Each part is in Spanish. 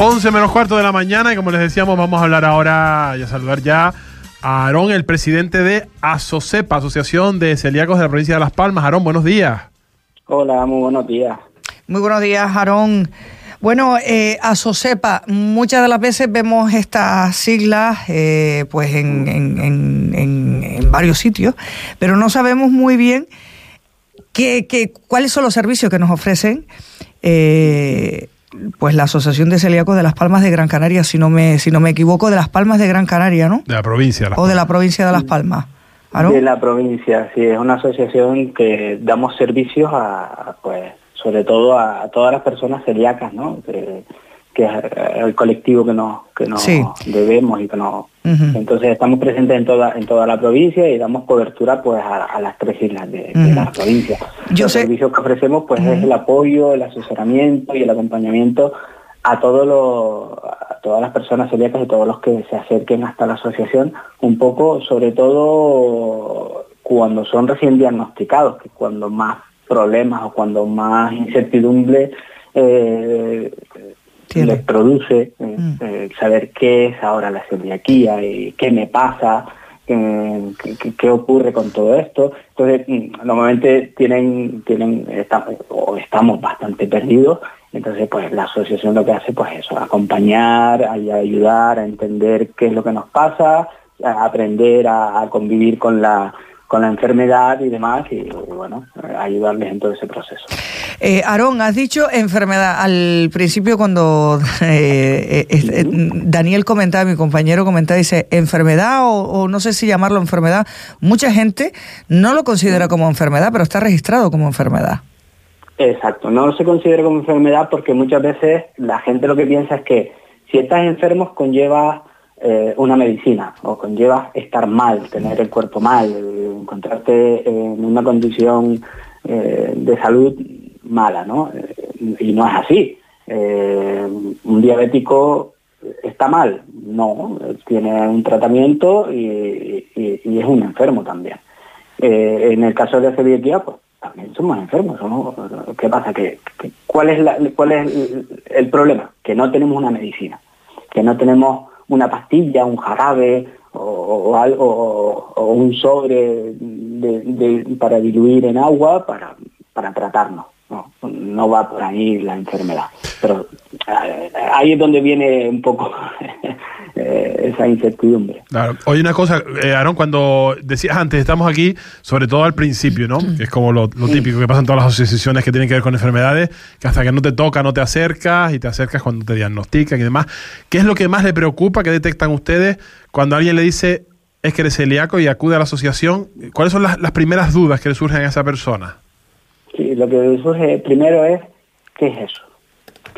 11 menos cuarto de la mañana y como les decíamos vamos a hablar ahora y a saludar ya a Aarón, el presidente de ASOCEPA, Asociación de Celíacos de la provincia de Las Palmas. Aarón, buenos días. Hola, muy buenos días. Muy buenos días, Aarón. Bueno, eh, ASOCEPA, muchas de las veces vemos estas siglas eh, pues en, en, varios sitios, pero no sabemos muy bien qué, qué, cuáles son los servicios que nos ofrecen. Eh, pues la Asociación de Celíacos de Las Palmas de Gran Canaria, si no me, si no me equivoco, de Las Palmas de Gran Canaria, ¿no? De la provincia. o de la provincia de Las Palmas. De la provincia, sí, es una asociación que damos servicios a, pues, sobre todo a, todas las personas celíacas, ¿no? que es el colectivo que nos, que nos debemos y que nos... Entonces estamos presentes en toda, en toda la provincia y damos cobertura pues a, las tres islas de, la provincia. Los servicios que ofrecemos pues es el apoyo, el asesoramiento y el acompañamiento a todos los a todas las personas celíacas y todos los que se acerquen hasta la asociación, un poco sobre todo cuando son recién diagnosticados, que cuando más problemas o cuando más incertidumbre eh, les produce eh, mm. eh, saber qué es ahora la celiaquía y qué me pasa, qué, ocurre con todo esto. Entonces, mm, normalmente tienen, tienen estamos, o estamos bastante perdidos, entonces pues la asociación lo que hace pues eso, acompañar, ayudar a entender qué es lo que nos pasa, a aprender a convivir con la con la enfermedad y demás, y bueno, ayudarles en todo ese proceso. Eh, Aarón, has dicho enfermedad. Al principio cuando eh, eh, eh, Daniel comentaba, mi compañero comentaba, dice enfermedad o, no sé si llamarlo enfermedad. Mucha gente no lo considera como enfermedad, pero está registrado como enfermedad. Exacto, no se considera como enfermedad porque muchas veces la gente lo que piensa es que si estás enfermo conlleva una medicina o conlleva estar mal, tener el cuerpo mal, encontrarte en una condición de salud mala, ¿no? Eh, y no es así. un diabético está mal, no, tiene un tratamiento y, es un enfermo también. en el caso de la celiaquía, pues también somos enfermos. ¿Qué pasa? ¿Que, cuál, es la, ¿Cuál es el problema? Que no tenemos una medicina, que no tenemos una pastilla, un jarabe o, algo o, un sobre para diluir en agua para, para tratarnos. No, no va por ahí la enfermedad. Pero eh, ahí es donde viene un poco eh, esa incertidumbre. Claro. Oye, una cosa, eh, Aaron, cuando decías antes, estamos aquí, sobre todo al principio, ¿no? Que es como lo, típico que pasa en todas las asociaciones que tienen que ver con enfermedades, que hasta que no te toca no te acercas y te acercas cuando te diagnostican y demás. ¿Qué es lo que más le preocupa, que detectan ustedes cuando alguien le dice es que eres celíaco y acude a la asociación? ¿Cuáles son las, las primeras dudas que le surgen a esa persona? Sí, lo que surge primero es, ¿qué es eso?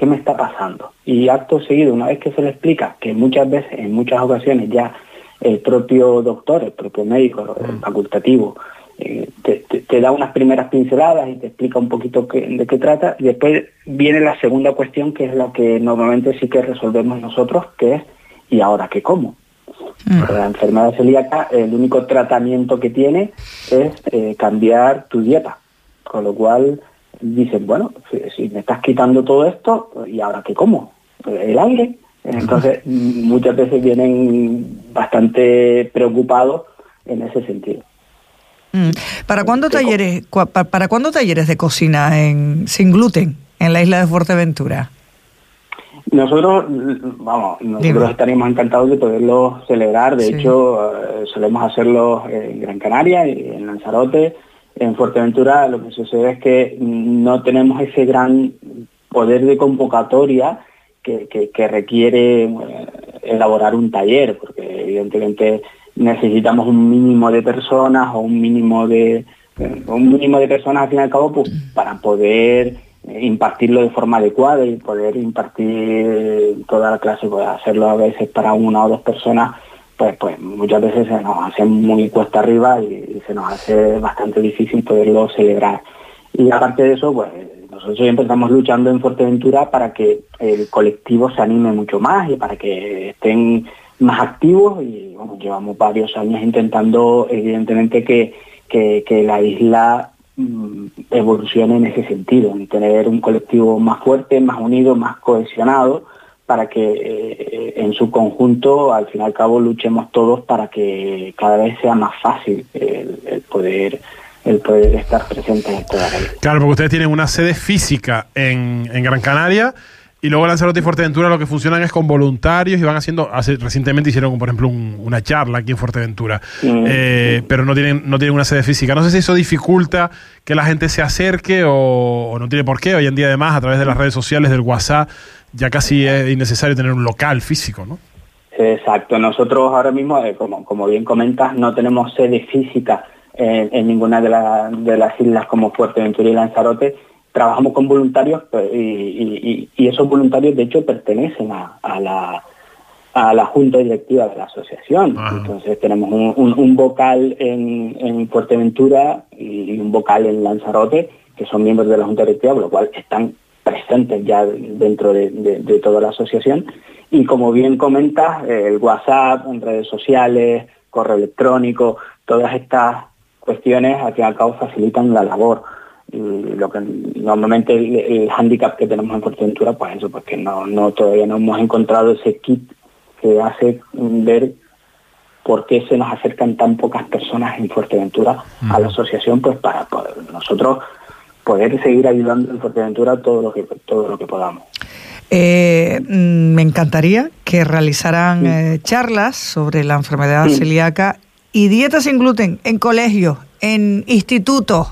¿qué me está pasando? Y acto seguido, una vez que se le explica, que muchas veces, en muchas ocasiones ya el propio doctor, el propio médico, el mm. facultativo, eh, te, da unas primeras pinceladas y te explica un poquito de qué trata, y después viene la segunda cuestión, que es la que normalmente sí que resolvemos nosotros, que es, ¿y ahora qué como? Mm. La enfermedad celíaca, el único tratamiento que tiene es eh, cambiar tu dieta, con lo cual dicen, bueno, si, me estás quitando todo esto, ¿y ahora qué como? El aire. Entonces, muchas veces vienen bastante preocupados en ese sentido. Mm. ¿Para cuándo talleres, para cuándo talleres de cocina en, sin gluten en la isla de Fuerteventura? Nosotros, vamos, nosotros estaríamos encantados de poderlo celebrar. De hecho, eh, solemos hacerlo en Gran Canaria y en Lanzarote en Fuerteventura lo que sucede es que no tenemos ese gran poder de convocatoria que, requiere eh, elaborar un taller, porque evidentemente necesitamos un mínimo de personas o un mínimo de eh, un mínimo de personas al fin y al cabo pues, para poder eh, impartirlo de forma adecuada y poder impartir toda la clase, pues hacerlo a veces para una o dos personas pues, pues muchas veces se nos hace muy cuesta arriba y, se nos hace bastante difícil poderlo celebrar. Y aparte de eso, pues nosotros siempre estamos luchando en Fuerteventura para que el colectivo se anime mucho más y para que estén más activos y bueno, llevamos varios años intentando evidentemente que, que, la isla mm, evolucione en ese sentido, en tener un colectivo más fuerte, más unido, más cohesionado para que eh, en su conjunto, al fin y al cabo, luchemos todos para que cada vez sea más fácil el, poder el poder estar presentes en vida. Claro, porque ustedes tienen una sede física en, en Gran Canaria y luego Lanzarote y Fuerteventura lo que funcionan es con voluntarios y van haciendo, hace, recientemente hicieron, por ejemplo, una charla aquí en Fuerteventura, mm. eh, pero no tienen, no tienen una sede física. No sé si eso dificulta que la gente se acerque o, no tiene por qué. Hoy en día, además, a través de las redes sociales, del WhatsApp, ya casi es innecesario tener un local físico, ¿no? Exacto. Nosotros ahora mismo, eh, como, como bien comentas, no tenemos sede física en, ninguna de, de las islas como Fuerteventura y Lanzarote, trabajamos con voluntarios pues, y, esos voluntarios de hecho pertenecen a, la a la junta directiva de la asociación. Entonces tenemos un, vocal en, en, Fuerteventura y un vocal en Lanzarote, que son miembros de la junta directiva, por lo cual están presentes ya dentro de, toda la asociación. Y como bien comentas, el WhatsApp, en redes sociales, correo electrónico, todas estas cuestiones al fin y al cabo facilitan la labor lo que normalmente el, el hándicap que tenemos en Fuerteventura, pues eso, porque no, no todavía no hemos encontrado ese kit que hace ver por qué se nos acercan tan pocas personas en Fuerteventura a la asociación, pues para poder nosotros poder seguir ayudando en Fuerteventura todo lo que todo lo que podamos. Eh, mm, me encantaría que realizaran eh, charlas sobre la enfermedad celíaca y dieta sin gluten en colegios, en institutos,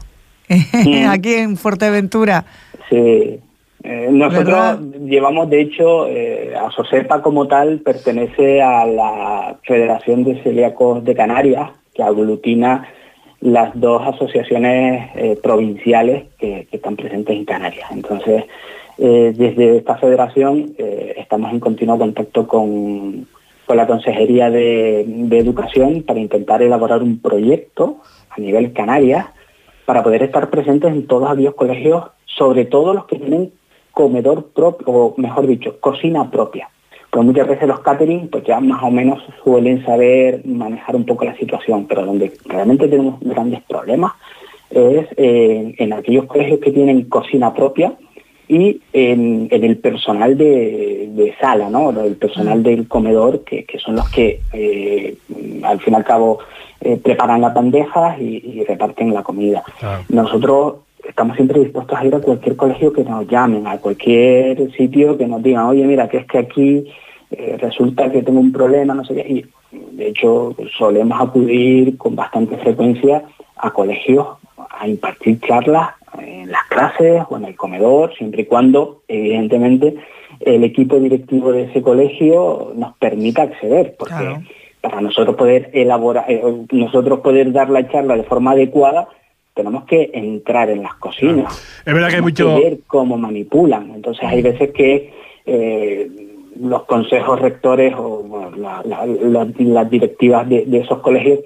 aquí en Fuerteventura. Sí, eh, nosotros llevamos, de hecho, eh, a SOSEPA como tal pertenece a la Federación de Celíacos de Canarias, que aglutina las dos asociaciones eh, provinciales que, están presentes en Canarias. Entonces, desde esta federación estamos en continuo contacto con, la Consejería de, de Educación para intentar elaborar un proyecto a nivel Canarias para poder estar presentes en todos aquellos colegios, sobre todo los que tienen comedor propio, o mejor dicho, cocina propia. Porque muchas veces los catering pues ya más o menos suelen saber manejar un poco la situación, pero donde realmente tenemos grandes problemas es eh, en aquellos colegios que tienen cocina propia y en, el personal de, sala, ¿no? El personal del comedor, que, son los que eh, al fin y al cabo eh, preparan las bandejas y, reparten la comida. Nosotros estamos siempre dispuestos a ir a cualquier colegio que nos llamen, a cualquier sitio que nos digan, oye, mira, que es que aquí eh, resulta que tengo un problema, no sé qué. Y de hecho solemos acudir con bastante frecuencia a colegios a impartir charlas en las clases o en el comedor, siempre y cuando, evidentemente, el equipo directivo de ese colegio nos permita acceder, porque para nosotros poder elaborar, eh, nosotros poder dar la charla de forma adecuada, tenemos que entrar en las cocinas. Es verdad que hay mucho... ver cómo manipulan. Entonces hay veces que eh, los consejos rectores o las directivas de, esos colegios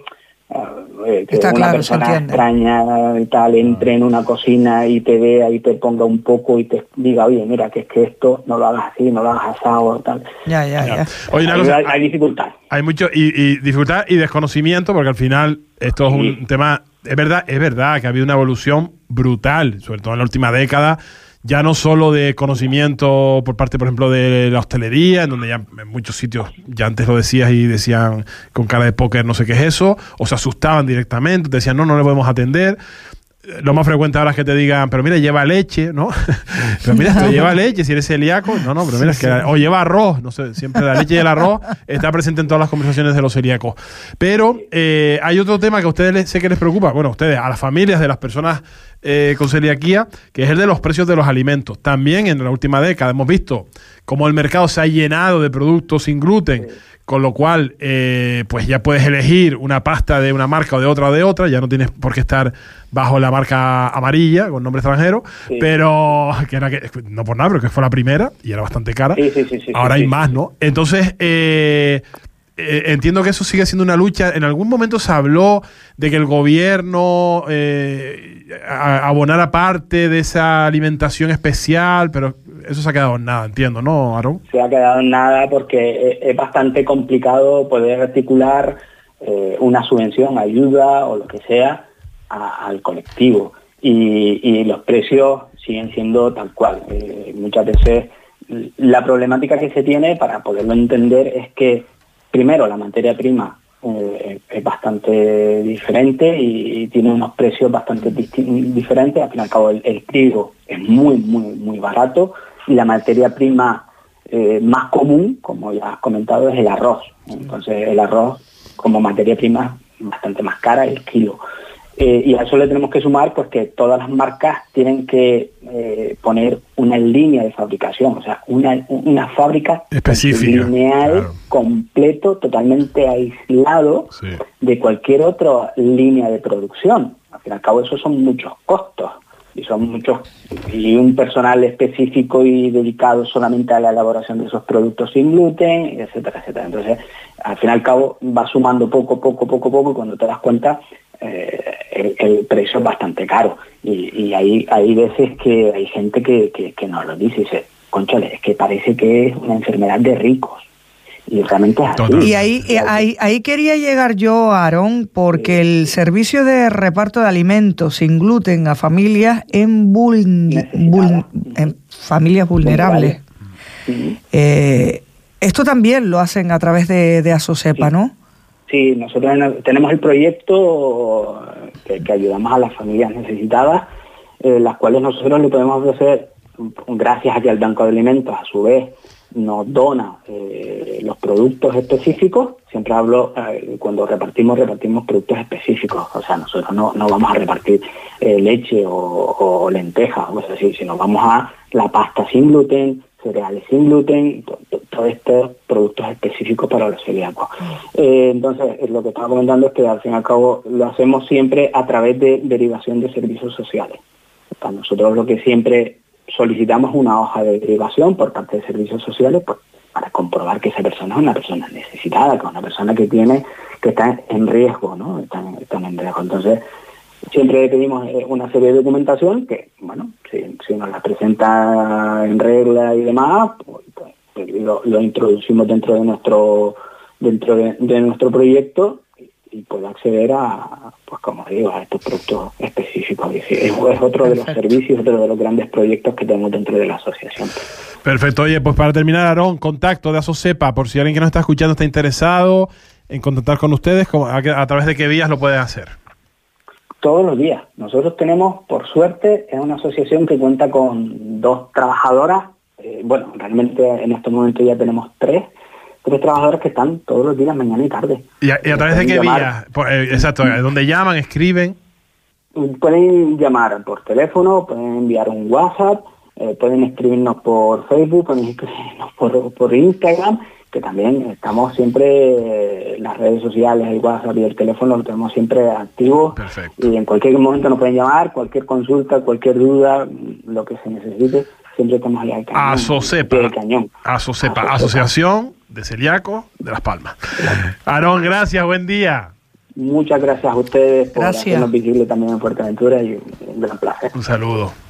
eh, que una persona extraña y tal entre en una cocina y te vea y te ponga un poco y te diga, oye, mira, que es que esto no lo hagas así, no lo hagas asado, tal. Ya, ya, ya. hay, dificultad. Hay mucho, y, dificultad y desconocimiento, porque al final esto es un tema, es verdad, es verdad que ha habido una evolución brutal, sobre todo en la última década ya no solo de conocimiento por parte, por ejemplo, de la hostelería, en donde ya en muchos sitios ya antes lo decías y decían con cara de póker no sé qué es eso, o se asustaban directamente, te decían no, no le podemos atender lo más frecuente ahora es que te digan, pero mira, lleva leche, ¿no? pero mira, esto lleva leche, si eres celíaco, no, no, pero mira, es que, o lleva arroz, no sé, siempre la leche y el arroz está presente en todas las conversaciones de los celíacos. Pero eh, hay otro tema que a ustedes sé que les preocupa, bueno, a ustedes, a las familias de las personas eh, con celiaquía, que es el de los precios de los alimentos. También en la última década hemos visto cómo el mercado se ha llenado de productos sin gluten con lo cual eh, pues ya puedes elegir una pasta de una marca o de otra o de otra, ya no tienes por qué estar bajo la marca amarilla con nombre extranjero, pero que era que, no por nada, pero que fue la primera y era bastante cara. Ahora hay más, ¿no? Entonces, eh, eh, entiendo que eso sigue siendo una lucha. En algún momento se habló de que el gobierno eh, abonara parte de esa alimentación especial, pero eso se ha quedado en nada, entiendo, ¿no, Aaron? Se ha quedado en nada porque es bastante complicado poder articular eh, una subvención, ayuda o lo que sea al colectivo. Y, y, los precios siguen siendo tal cual. muchas veces la problemática que se tiene, para poderlo entender, es que primero la materia prima eh, es bastante diferente y, tiene unos precios bastante diferentes. Al fin y al cabo el, trigo es muy, muy, muy barato y la materia prima eh, más común, como ya has comentado, es el arroz. Entonces el arroz como materia prima bastante más cara el kilo. Eh, y a eso le tenemos que sumar pues que todas las marcas tienen que eh, poner una línea de fabricación, o sea, una, una fábrica específica, lineal, completo, totalmente aislado de cualquier otra línea de producción. Al fin y al cabo, eso son muchos costos y son muchos y un personal específico y dedicado solamente a la elaboración de esos productos sin gluten, etcétera, etcétera. Entonces, al fin y al cabo va sumando poco, poco, poco, poco y cuando te das cuenta eh, el, precio es bastante caro y, hay, hay veces que hay gente que, que, nos lo dice y dice, conchale, es que parece que es una enfermedad de ricos. Y realmente es así. Y ahí, ahí, ahí quería llegar yo, Aarón, porque el servicio de reparto de alimentos sin gluten a familias en, en familias vulnerables. Eh, esto también lo hacen a través de, de Asocepa, ¿no? Sí, nosotros tenemos el proyecto que, ayudamos a las familias necesitadas, eh, las cuales nosotros le podemos ofrecer, gracias a que el Banco de Alimentos a su vez nos dona eh, los productos específicos, siempre hablo, eh, cuando repartimos, repartimos productos específicos, o sea, nosotros no, vamos a repartir leche o, lentejas o cosas así, sino vamos a la pasta sin gluten, cereales sin gluten, todos estos productos específicos para los celíacos. Eh, entonces, lo que estaba comentando es que al fin y al cabo lo hacemos siempre a través de derivación de servicios sociales. Para nosotros lo que siempre solicitamos es una hoja de derivación por parte de servicios sociales pues, para comprobar que esa persona es una persona necesitada, que es una persona que tiene, que está en riesgo, ¿no? Están, están en riesgo. Entonces, Siempre pedimos eh, una serie de documentación que, bueno, si, nos la presenta en regla y demás, pues, pues, lo, introducimos dentro de nuestro dentro de, nuestro proyecto y puede acceder a, pues como digo, a estos productos específicos. Es, otro de los servicios, otro de los grandes proyectos que tenemos dentro de la asociación. Perfecto. Oye, pues para terminar, Aarón, contacto de ASOCEPA, por si alguien que nos está escuchando está interesado en contactar con ustedes, a través de qué vías lo pueden hacer todos los días. Nosotros tenemos, por suerte, es una asociación que cuenta con dos trabajadoras, eh, bueno, realmente en este momento ya tenemos tres, tres trabajadoras que están todos los días, mañana y tarde. ¿Y a, través de qué vía? Eh, exacto, ¿dónde llaman, escriben? Pueden llamar por teléfono, pueden enviar un WhatsApp, eh, pueden escribirnos por Facebook, pueden escribirnos por, por Instagram que también estamos siempre, las redes sociales, el WhatsApp y el teléfono lo tenemos siempre activo y en cualquier momento nos pueden llamar, cualquier consulta, cualquier duda, lo que se necesite, siempre estamos ahí al cañón. Asocepa, cañón. Asocepa, Asociación de Celíacos de Las Palmas. Aarón, gracias, buen día. Muchas gracias a ustedes por hacernos visible también en Fuerteventura y un gran placer. Un saludo.